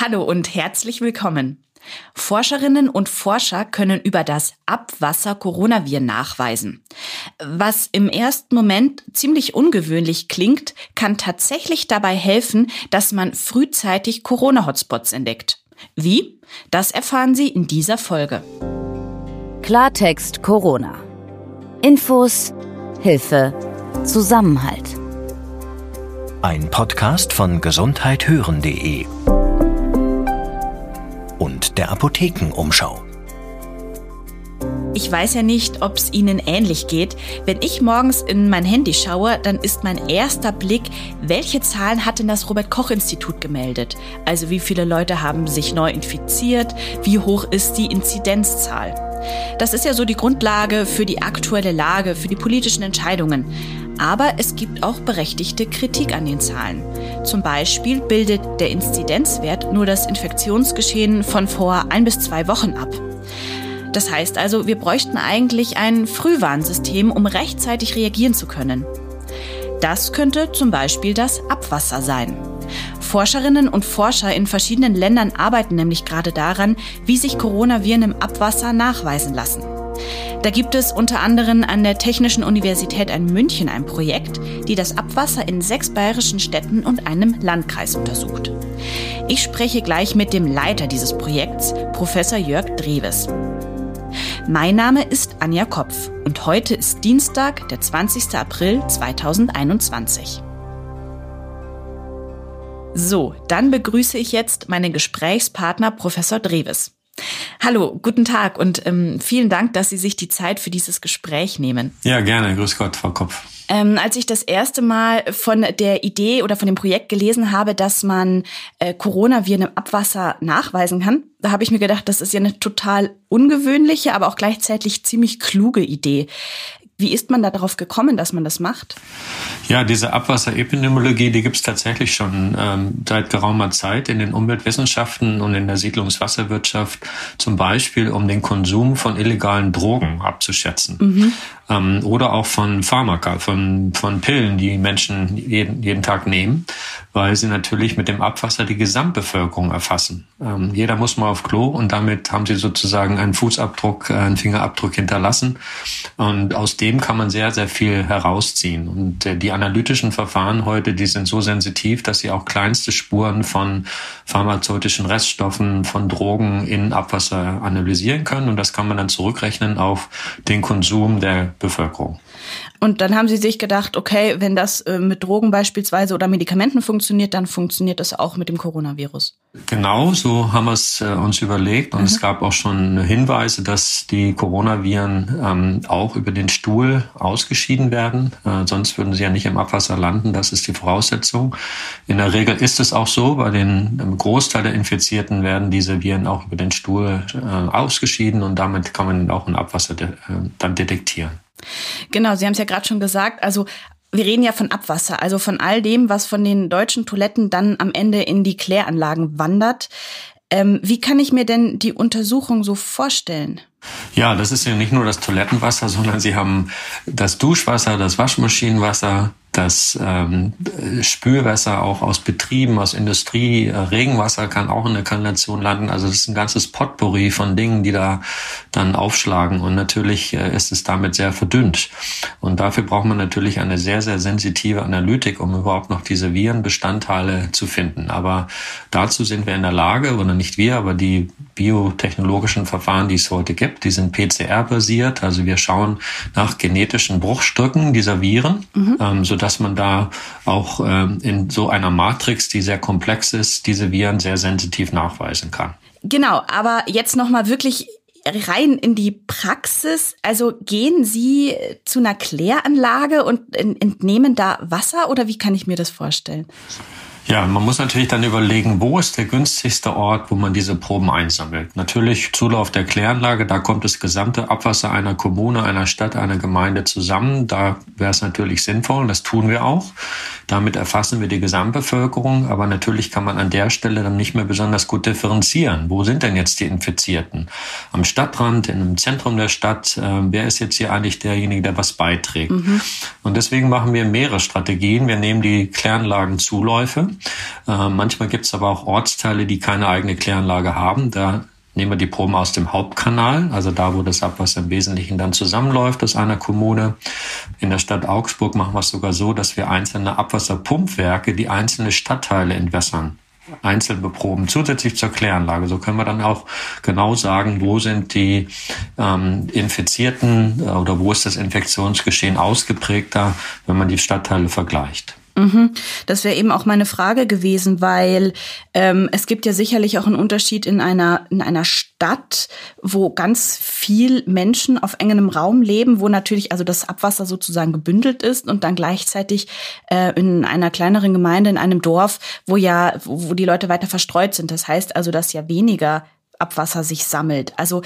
Hallo und herzlich willkommen. Forscherinnen und Forscher können über das Abwasser Coronaviren nachweisen. Was im ersten Moment ziemlich ungewöhnlich klingt, kann tatsächlich dabei helfen, dass man frühzeitig Corona-Hotspots entdeckt. Wie? Das erfahren Sie in dieser Folge. Klartext Corona. Infos, Hilfe, Zusammenhalt. Ein Podcast von gesundheithören.de und der Apothekenumschau. Ich weiß ja nicht, ob es Ihnen ähnlich geht. Wenn ich morgens in mein Handy schaue, dann ist mein erster Blick, welche Zahlen hat denn das Robert Koch Institut gemeldet? Also wie viele Leute haben sich neu infiziert? Wie hoch ist die Inzidenzzahl? Das ist ja so die Grundlage für die aktuelle Lage, für die politischen Entscheidungen. Aber es gibt auch berechtigte Kritik an den Zahlen. Zum Beispiel bildet der Inzidenzwert nur das Infektionsgeschehen von vor ein bis zwei Wochen ab. Das heißt also, wir bräuchten eigentlich ein Frühwarnsystem, um rechtzeitig reagieren zu können. Das könnte zum Beispiel das Abwasser sein. Forscherinnen und Forscher in verschiedenen Ländern arbeiten nämlich gerade daran, wie sich Coronaviren im Abwasser nachweisen lassen. Da gibt es unter anderem an der Technischen Universität in München ein Projekt, die das Abwasser in sechs bayerischen Städten und einem Landkreis untersucht. Ich spreche gleich mit dem Leiter dieses Projekts, Professor Jörg Dreves. Mein Name ist Anja Kopf und heute ist Dienstag, der 20. April 2021. So, dann begrüße ich jetzt meinen Gesprächspartner Professor Dreves. Hallo, guten Tag und ähm, vielen Dank, dass Sie sich die Zeit für dieses Gespräch nehmen. Ja, gerne. Grüß Gott, Frau Kopf. Ähm, als ich das erste Mal von der Idee oder von dem Projekt gelesen habe, dass man äh, Coronaviren im Abwasser nachweisen kann, da habe ich mir gedacht, das ist ja eine total ungewöhnliche, aber auch gleichzeitig ziemlich kluge Idee. Wie ist man da darauf gekommen, dass man das macht? Ja, diese Abwasserepidemiologie, die gibt es tatsächlich schon ähm, seit geraumer Zeit in den Umweltwissenschaften und in der Siedlungswasserwirtschaft, zum Beispiel um den Konsum von illegalen Drogen abzuschätzen. Mhm ähm, oder auch von Pharmaka, von, von Pillen, die Menschen jeden, jeden Tag nehmen, weil sie natürlich mit dem Abwasser die Gesamtbevölkerung erfassen. Ähm, jeder muss mal auf Klo und damit haben sie sozusagen einen Fußabdruck, äh, einen Fingerabdruck hinterlassen. Und aus dem kann man sehr, sehr viel herausziehen. Und äh, die analytischen Verfahren heute, die sind so sensitiv, dass sie auch kleinste Spuren von pharmazeutischen Reststoffen, von Drogen in Abwasser analysieren können. Und das kann man dann zurückrechnen auf den Konsum der Bevölkerung. Und dann haben sie sich gedacht, okay, wenn das äh, mit Drogen beispielsweise oder Medikamenten funktioniert, dann funktioniert das auch mit dem Coronavirus. Genau, so haben wir es äh, uns überlegt. Und mhm. es gab auch schon Hinweise, dass die Coronaviren ähm, auch über den Stuhl ausgeschieden werden. Äh, sonst würden sie ja nicht im Abwasser landen. Das ist die Voraussetzung. In der Regel ist es auch so. Bei den Großteil der Infizierten werden diese Viren auch über den Stuhl äh, ausgeschieden und damit kann man auch ein Abwasser de äh, dann detektieren. Genau, Sie haben es ja gerade schon gesagt. Also wir reden ja von Abwasser, also von all dem, was von den deutschen Toiletten dann am Ende in die Kläranlagen wandert. Ähm, wie kann ich mir denn die Untersuchung so vorstellen? Ja, das ist ja nicht nur das Toilettenwasser, sondern Sie haben das Duschwasser, das Waschmaschinenwasser, das ähm, Spülwasser auch aus Betrieben, aus Industrie, äh, Regenwasser kann auch in der Kanalisation landen. Also das ist ein ganzes Potpourri von Dingen, die da dann aufschlagen. Und natürlich äh, ist es damit sehr verdünnt. Und dafür braucht man natürlich eine sehr, sehr sensitive Analytik, um überhaupt noch diese Virenbestandteile zu finden. Aber dazu sind wir in der Lage, oder nicht wir, aber die biotechnologischen Verfahren, die es heute gibt, die sind PCR-basiert. Also wir schauen nach genetischen Bruchstücken dieser Viren, mhm. ähm, dass man da auch ähm, in so einer Matrix, die sehr komplex ist, diese Viren sehr sensitiv nachweisen kann. Genau, aber jetzt noch mal wirklich rein in die Praxis. Also gehen Sie zu einer Kläranlage und entnehmen da Wasser oder wie kann ich mir das vorstellen? Ja, man muss natürlich dann überlegen, wo ist der günstigste Ort, wo man diese Proben einsammelt. Natürlich Zulauf der Kläranlage, da kommt das gesamte Abwasser einer Kommune, einer Stadt, einer Gemeinde zusammen. Da wäre es natürlich sinnvoll, das tun wir auch. Damit erfassen wir die Gesamtbevölkerung, aber natürlich kann man an der Stelle dann nicht mehr besonders gut differenzieren. Wo sind denn jetzt die Infizierten? Am Stadtrand, im Zentrum der Stadt, äh, wer ist jetzt hier eigentlich derjenige, der was beiträgt? Mhm. Und deswegen machen wir mehrere Strategien. Wir nehmen die Kläranlagenzuläufe Äh, manchmal gibt es aber auch Ortsteile, die keine eigene Kläranlage haben. Da nehmen wir die Proben aus dem Hauptkanal, also da, wo das Abwasser im Wesentlichen dann zusammenläuft aus einer Kommune. In der Stadt Augsburg machen wir es sogar so, dass wir einzelne Abwasserpumpwerke, die einzelne Stadtteile entwässern, einzeln beproben, zusätzlich zur Kläranlage. So können wir dann auch genau sagen, wo sind die ähm, Infizierten äh, oder wo ist das Infektionsgeschehen ausgeprägter, wenn man die Stadtteile vergleicht. Mhm. Das wäre eben auch meine Frage gewesen, weil ähm, es gibt ja sicherlich auch einen Unterschied in einer in einer Stadt, wo ganz viel Menschen auf engem Raum leben, wo natürlich also das Abwasser sozusagen gebündelt ist und dann gleichzeitig äh, in einer kleineren Gemeinde in einem Dorf, wo ja wo, wo die Leute weiter verstreut sind. Das heißt also, dass ja weniger Abwasser sich sammelt. Also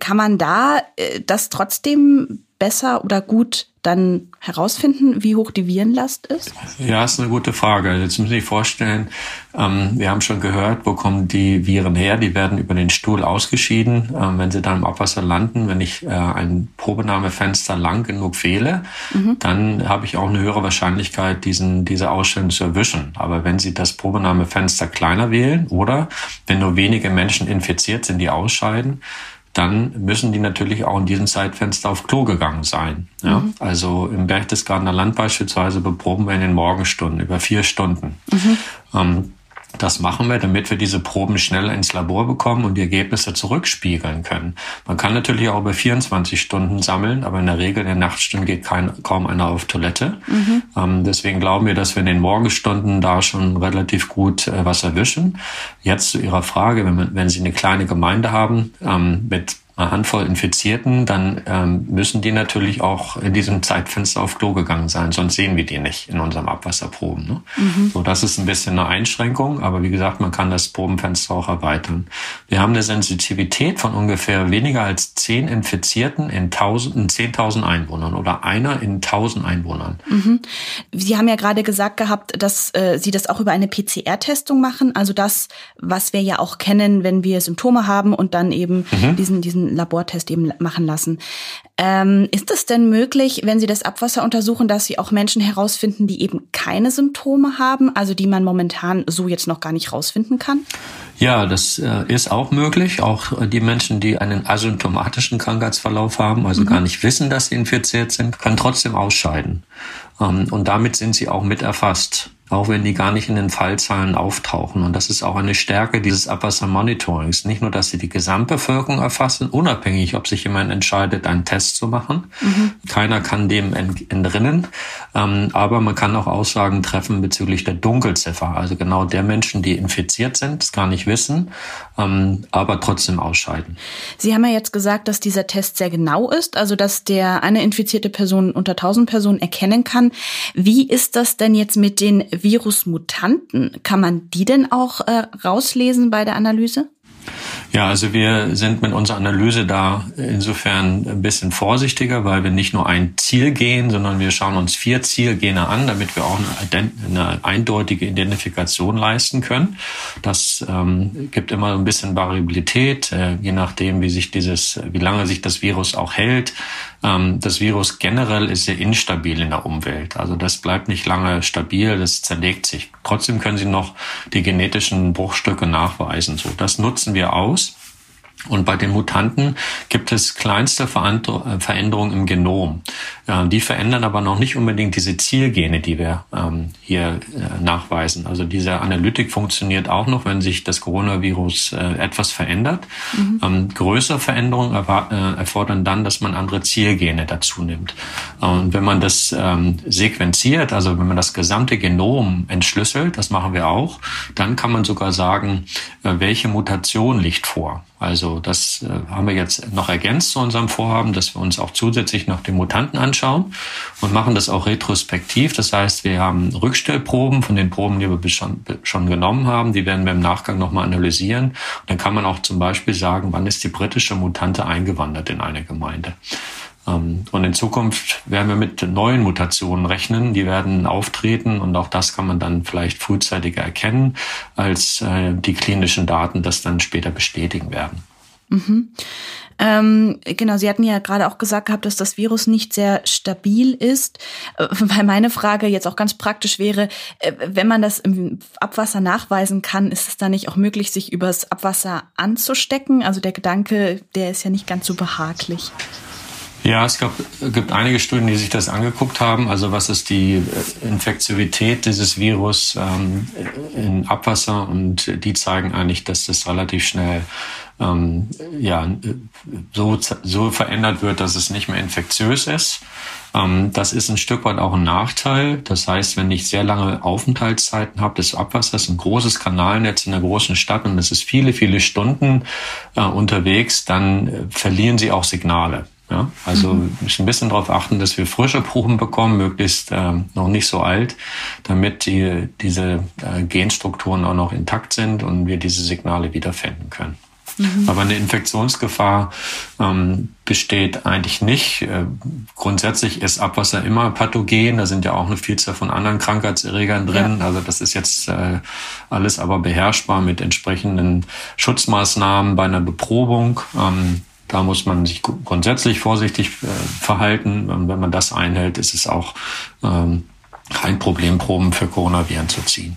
kann man da äh, das trotzdem besser oder gut dann herausfinden, wie hoch die Virenlast ist? Ja, ist eine gute Frage. Jetzt müssen Sie sich vorstellen, ähm, wir haben schon gehört, wo kommen die Viren her? Die werden über den Stuhl ausgeschieden. Ähm, wenn sie dann im Abwasser landen, wenn ich äh, ein Probenahmefenster lang genug wähle, mhm. dann habe ich auch eine höhere Wahrscheinlichkeit, diesen, diese Ausstellung zu erwischen. Aber wenn Sie das Probenahmefenster kleiner wählen oder wenn nur wenige Menschen infiziert sind, die ausscheiden, dann müssen die natürlich auch in diesem Zeitfenster auf Klo gegangen sein. Ja? Mhm. Also im Berchtesgadener Land beispielsweise beproben wir in den Morgenstunden über vier Stunden. Mhm. Ähm, das machen wir, damit wir diese Proben schneller ins Labor bekommen und die Ergebnisse zurückspiegeln können. Man kann natürlich auch über 24 Stunden sammeln, aber in der Regel in den Nachtstunden geht kein, kaum einer auf Toilette. Mhm. Ähm, deswegen glauben wir, dass wir in den Morgenstunden da schon relativ gut äh, was erwischen. Jetzt zu Ihrer Frage, wenn, wenn Sie eine kleine Gemeinde haben ähm, mit Handvoll Infizierten, dann ähm, müssen die natürlich auch in diesem Zeitfenster auf Klo gegangen sein, sonst sehen wir die nicht in unserem Abwasserproben. Ne? Mhm. So, das ist ein bisschen eine Einschränkung, aber wie gesagt, man kann das Probenfenster auch erweitern. Wir haben eine Sensitivität von ungefähr weniger als zehn Infizierten in, 10.000 Einwohnern oder einer in 1.000 Einwohnern. Mhm. Sie haben ja gerade gesagt gehabt, dass äh, Sie das auch über eine PCR-Testung machen, also das, was wir ja auch kennen, wenn wir Symptome haben und dann eben mhm. diesen, diesen Labortest eben machen lassen. Ähm, ist es denn möglich, wenn Sie das Abwasser untersuchen, dass Sie auch Menschen herausfinden, die eben keine Symptome haben, also die man momentan so jetzt noch gar nicht rausfinden kann? Ja, das äh, ist auch möglich. Auch die Menschen, die einen asymptomatischen Krankheitsverlauf haben, also mhm. gar nicht wissen, dass sie infiziert sind, können trotzdem ausscheiden. Ähm, und damit sind sie auch mit erfasst auch wenn die gar nicht in den Fallzahlen auftauchen. Und das ist auch eine Stärke dieses Abwassermonitorings. Nicht nur, dass sie die Gesamtbevölkerung erfassen, unabhängig, ob sich jemand entscheidet, einen Test zu machen. Mhm. Keiner kann dem entrinnen. Ähm, aber man kann auch Aussagen treffen bezüglich der Dunkelziffer. Also genau der Menschen, die infiziert sind, es gar nicht wissen, ähm, aber trotzdem ausscheiden. Sie haben ja jetzt gesagt, dass dieser Test sehr genau ist, also dass der eine infizierte Person unter 1000 Personen erkennen kann. Wie ist das denn jetzt mit den Virusmutanten? Kann man die denn auch äh, rauslesen bei der Analyse? Ja, also wir sind mit unserer Analyse da insofern ein bisschen vorsichtiger, weil wir nicht nur ein Ziel gehen, sondern wir schauen uns vier Zielgene an, damit wir auch eine, eindeutige Identifikation leisten können. Das ähm, gibt immer ein bisschen Variabilität, äh, je nachdem, wie sich dieses, wie lange sich das Virus auch hält. Ähm, das Virus generell ist sehr instabil in der Umwelt. Also das bleibt nicht lange stabil, das zerlegt sich. Trotzdem können Sie noch die genetischen Bruchstücke nachweisen. So, das nutzen wir aus und bei den Mutanten gibt es kleinste äh, Veränderungen im Genom. Die verändern aber noch nicht unbedingt diese Zielgene, die wir ähm, hier äh, nachweisen. Also diese Analytik funktioniert auch noch, wenn sich das Coronavirus äh, etwas verändert. Mhm. Ähm, größere Veränderungen erfordern dann, dass man andere Zielgene dazu nimmt. Und wenn man das ähm, sequenziert, also wenn man das gesamte Genom entschlüsselt, das machen wir auch, dann kann man sogar sagen, welche Mutation liegt vor. Also das äh, haben wir jetzt noch ergänzt zu unserem Vorhaben, dass wir uns auch zusätzlich noch die Mutanten anschauen und machen das auch retrospektiv. Das heißt, wir haben Rückstellproben von den Proben, die wir schon, schon genommen haben. Die werden wir im Nachgang nochmal analysieren. Und dann kann man auch zum Beispiel sagen, wann ist die britische Mutante eingewandert in eine Gemeinde. Ähm, und in Zukunft werden wir mit neuen Mutationen rechnen, die werden auftreten und auch das kann man dann vielleicht frühzeitiger erkennen, als äh, die klinischen Daten das dann später bestätigen werden. Mhm. Ähm, genau, Sie hatten ja gerade auch gesagt gehabt, dass das Virus nicht sehr stabil ist. Äh, weil meine Frage jetzt auch ganz praktisch wäre, äh, wenn man das im Abwasser nachweisen kann, ist es dann nicht auch möglich, sich übers Abwasser anzustecken? Also der Gedanke, der ist ja nicht ganz so behaglich. Ja, es gab, gibt einige Studien, die sich das angeguckt haben. Also was ist die äh, Infektivität dieses Virus ähm, in Abwasser? Und die zeigen eigentlich, dass das relativ schnell ähm, ja, so, so verändert wird, dass es nicht mehr infektiös ist. Ähm, das ist ein Stück weit auch ein Nachteil. Das heißt, wenn ich sehr lange Aufenthaltszeiten habe des Abwassers, ein großes Kanalnetz in einer großen Stadt und es ist viele, viele Stunden äh, unterwegs, dann äh, verlieren sie auch Signale. Ja, also mhm. ein bisschen darauf achten, dass wir frische Proben bekommen, möglichst äh, noch nicht so alt, damit die, diese äh, Genstrukturen auch noch intakt sind und wir diese Signale wiederfinden können. Mhm. Aber eine Infektionsgefahr ähm, besteht eigentlich nicht. Äh, grundsätzlich ist Abwasser immer pathogen. Da sind ja auch eine Vielzahl von anderen Krankheitserregern drin. Ja. Also das ist jetzt äh, alles aber beherrschbar mit entsprechenden Schutzmaßnahmen bei einer Beprobung. Ähm, da muss man sich grundsätzlich vorsichtig äh, verhalten. Wenn man das einhält, ist es auch ähm, kein Problem, Proben für Coronaviren zu ziehen.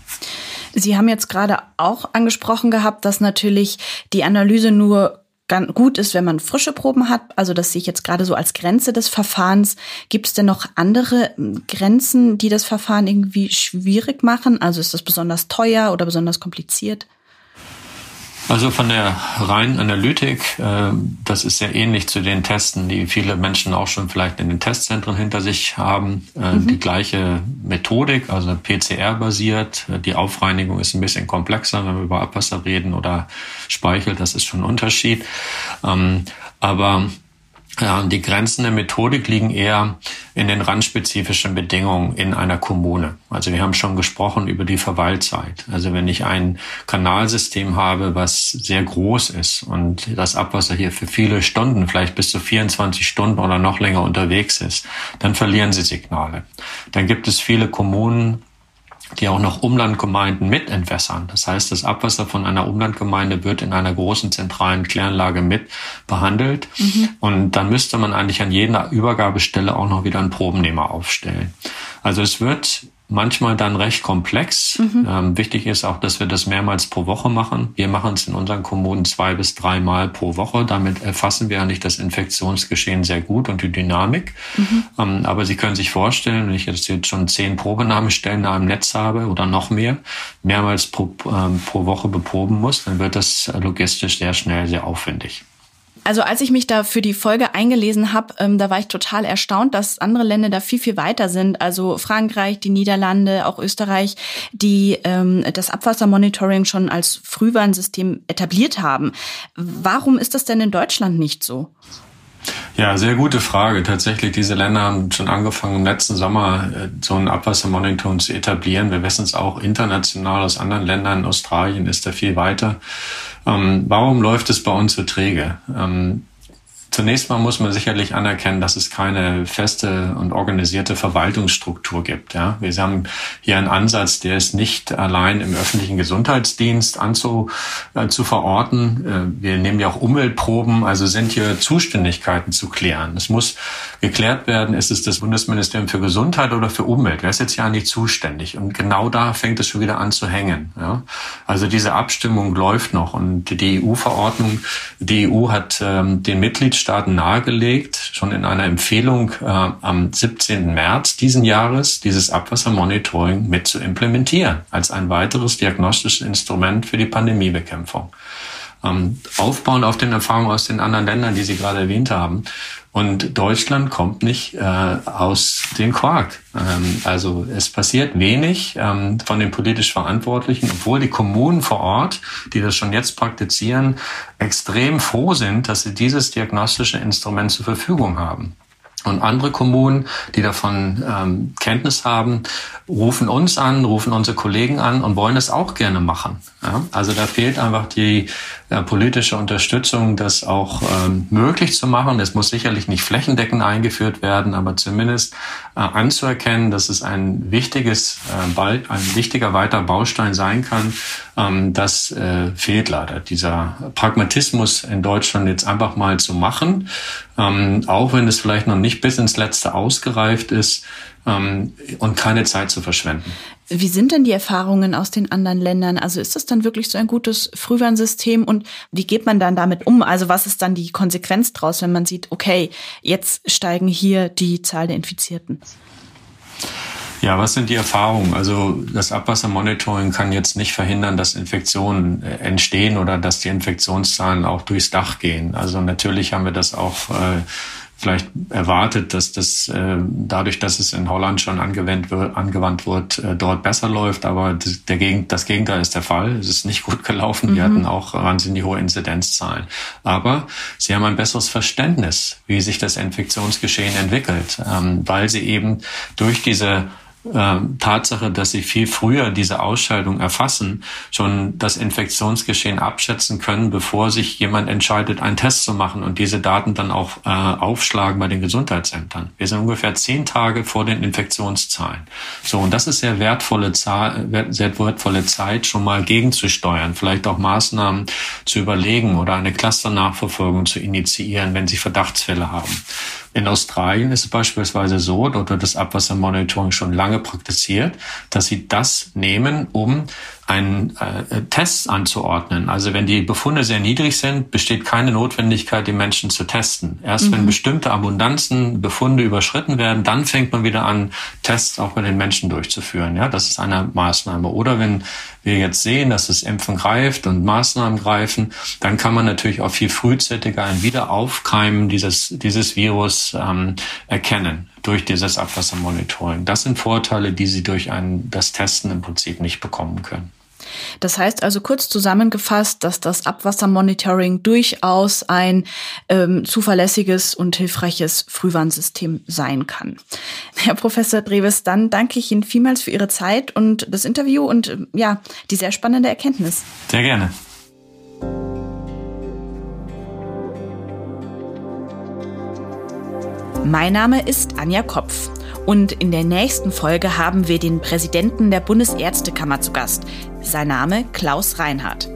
Sie haben jetzt gerade auch angesprochen gehabt, dass natürlich die Analyse nur gut ist, wenn man frische Proben hat. Also das sehe ich jetzt gerade so als Grenze des Verfahrens. Gibt es denn noch andere hm, Grenzen, die das Verfahren irgendwie schwierig machen? Also ist das besonders teuer oder besonders kompliziert? Also von der reinen Analytik, äh, das ist sehr ähnlich zu den Testen, die viele Menschen auch schon vielleicht in den Testzentren hinter sich haben. Äh, mhm. Die gleiche Methodik, also PCR-basiert. Die Aufreinigung ist ein bisschen komplexer, wenn wir über Abwasser reden oder Speichel, das ist schon ein Unterschied. Ähm, aber ja, die Grenzen der Methodik liegen eher in den randspezifischen Bedingungen in einer Kommune. Also wir haben schon gesprochen über die Verweilzeit. Also wenn ich ein Kanalsystem habe, was sehr groß ist und das Abwasser hier für viele Stunden, vielleicht bis zu 24 Stunden oder noch länger unterwegs ist, dann verlieren sie Signale. Dann gibt es viele Kommunen, die auch noch Umlandgemeinden mit entwässern. Das heißt, das Abwasser von einer Umlandgemeinde wird in einer großen zentralen Kläranlage mit behandelt. Mhm. Und dann müsste man eigentlich an jeder Übergabestelle auch noch wieder einen Probennehmer aufstellen. Also es wird manchmal dann recht komplex. Mhm. Ähm, wichtig ist auch, dass wir das mehrmals pro Woche machen. Wir machen es in unseren Kommunen zwei bis dreimal pro Woche. Damit erfassen wir eigentlich das Infektionsgeschehen sehr gut und die Dynamik. Mhm. Ähm, aber Sie können sich vorstellen, wenn ich jetzt, jetzt schon zehn Probenahmestellen da im Netz habe oder noch mehr, mehrmals pro, ähm, pro Woche beproben muss, dann wird das logistisch sehr schnell sehr aufwendig. Also als ich mich da für die Folge eingelesen habe, ähm, da war ich total erstaunt, dass andere Länder da viel, viel weiter sind. Also Frankreich, die Niederlande, auch Österreich, die ähm, das Abwassermonitoring schon als Frühwarnsystem etabliert haben. Warum ist das denn in Deutschland nicht so? Ja, sehr gute Frage. Tatsächlich, diese Länder haben schon angefangen, im letzten Sommer äh, so ein Abwassermonitoring zu etablieren. Wir wissen es auch international aus anderen Ländern. Australien ist da viel weiter. Ähm, warum läuft es bei uns so träge? Ähm, Zunächst mal muss man sicherlich anerkennen, dass es keine feste und organisierte Verwaltungsstruktur gibt. Ja, wir haben hier einen Ansatz, der ist nicht allein im öffentlichen Gesundheitsdienst anzu, äh, zu verorten. Äh, wir nehmen ja auch Umweltproben, also sind hier Zuständigkeiten zu klären. Es muss geklärt werden, ist es das Bundesministerium für Gesundheit oder für Umwelt? Wer ist jetzt ja nicht zuständig? Und genau da fängt es schon wieder an zu hängen. Ja? Also diese Abstimmung läuft noch und die EU-Verordnung, die EU hat ähm, den Mitgliedstaaten Mitgliedstaaten nahegelegt, schon in einer Empfehlung äh, am 17. März diesen Jahres, dieses Abwassermonitoring mit zu implementieren als ein weiteres diagnostisches Instrument für die Pandemiebekämpfung. Ähm, aufbauen auf den Erfahrungen aus den anderen Ländern, die Sie gerade erwähnt haben. Und Deutschland kommt nicht äh, aus dem Quark. Ähm, also es passiert wenig ähm, von den politisch Verantwortlichen, obwohl die Kommunen vor Ort, die das schon jetzt praktizieren, extrem froh sind, dass sie dieses diagnostische Instrument zur Verfügung haben. Und andere Kommunen, die davon ähm, Kenntnis haben, rufen uns an, rufen unsere Kollegen an und wollen es auch gerne machen. Ja? Also da fehlt einfach die äh, politische Unterstützung, das auch ähm, möglich zu machen. Es muss sicherlich nicht flächendeckend eingeführt werden, aber zumindest äh, anzuerkennen, dass es ein wichtiges, äh, ein wichtiger weiter Baustein sein kann. Ähm, das äh, fehlt leider. Dieser Pragmatismus in Deutschland jetzt einfach mal zu machen, ähm, auch wenn es vielleicht noch nicht bis ins Letzte ausgereift ist ähm, und keine Zeit zu verschwenden. Wie sind denn die Erfahrungen aus den anderen Ländern? Also ist das dann wirklich so ein gutes Frühwarnsystem und wie geht man dann damit um? Also was ist dann die Konsequenz daraus, wenn man sieht, okay, jetzt steigen hier die Zahl der Infizierten? Ja, was sind die Erfahrungen? Also das Abwassermonitoring kann jetzt nicht verhindern, dass Infektionen äh, entstehen oder dass die Infektionszahlen auch durchs Dach gehen. Also natürlich haben wir das auch äh, vielleicht erwartet, dass das äh, dadurch, dass es in Holland schon angewandt wird, angewandt wird äh, dort besser läuft. Aber das, der Gegen das Gegenteil ist der Fall. Es ist nicht gut gelaufen. Mhm. Wir hatten auch wahnsinnig hohe Inzidenzzahlen. Aber sie haben ein besseres Verständnis, wie sich das Infektionsgeschehen entwickelt, ähm, weil sie eben durch diese äh, Tatsache, dass sie viel früher diese Ausscheidung erfassen, schon das Infektionsgeschehen abschätzen können, bevor sich jemand entscheidet, einen Test zu machen und diese Daten dann auch äh, aufschlagen bei den Gesundheitsämtern. Wir sind ungefähr zehn Tage vor den Infektionszahlen. So, und das ist sehr wertvolle, Zahl, sehr wertvolle Zeit, schon mal gegenzusteuern, vielleicht auch Maßnahmen zu überlegen oder eine Clusternachverfolgung zu initiieren, wenn sie Verdachtsfälle haben. In Australien ist es beispielsweise so, dort wird das Abwassermonitoring schon lange praktiziert, dass sie das nehmen, um einen äh, Test anzuordnen. Also wenn die Befunde sehr niedrig sind, besteht keine Notwendigkeit, die Menschen zu testen. Erst mhm. wenn bestimmte Abundanzen, Befunde überschritten werden, dann fängt man wieder an, Tests auch bei den Menschen durchzuführen. Ja, das ist eine Maßnahme. Oder wenn wir jetzt sehen, dass das Impfen greift und Maßnahmen greifen, dann kann man natürlich auch viel frühzeitiger ein Wiederaufkeimen dieses, dieses Virus ähm, erkennen durch dieses Abwassermonitoring. Das sind Vorteile, die Sie durch ein, das Testen im Prinzip nicht bekommen können. Das heißt also kurz zusammengefasst, dass das Abwassermonitoring durchaus ein ähm, zuverlässiges und hilfreiches Frühwarnsystem sein kann. Herr Professor Dreves, dann danke ich Ihnen vielmals für Ihre Zeit und das Interview und äh, ja, die sehr spannende Erkenntnis. Sehr gerne. Mein Name ist Anja Kopf. Und in der nächsten Folge haben wir den Präsidenten der Bundesärztekammer zu Gast. Sein Name Klaus Reinhardt.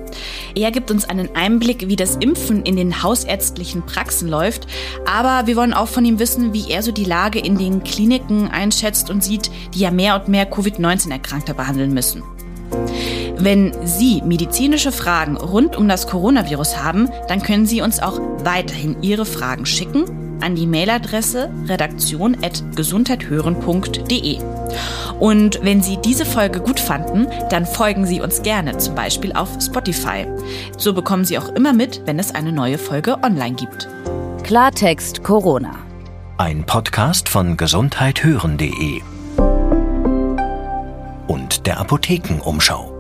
Er gibt uns einen Einblick, wie das Impfen in den hausärztlichen Praxen läuft, aber wir wollen auch von ihm wissen, wie er so die Lage in den Kliniken einschätzt und sieht, die ja mehr und mehr Covid-19-Erkrankte behandeln müssen. Wenn Sie medizinische Fragen rund um das Coronavirus haben, dann können Sie uns auch weiterhin Ihre Fragen schicken an die Mailadresse redaktion.gesundheithören.de. Und wenn Sie diese Folge gut fanden, dann folgen Sie uns gerne, zum Beispiel auf Spotify. So bekommen Sie auch immer mit, wenn es eine neue Folge online gibt. Klartext Corona. Ein Podcast von gesundheithören.de und der Apothekenumschau.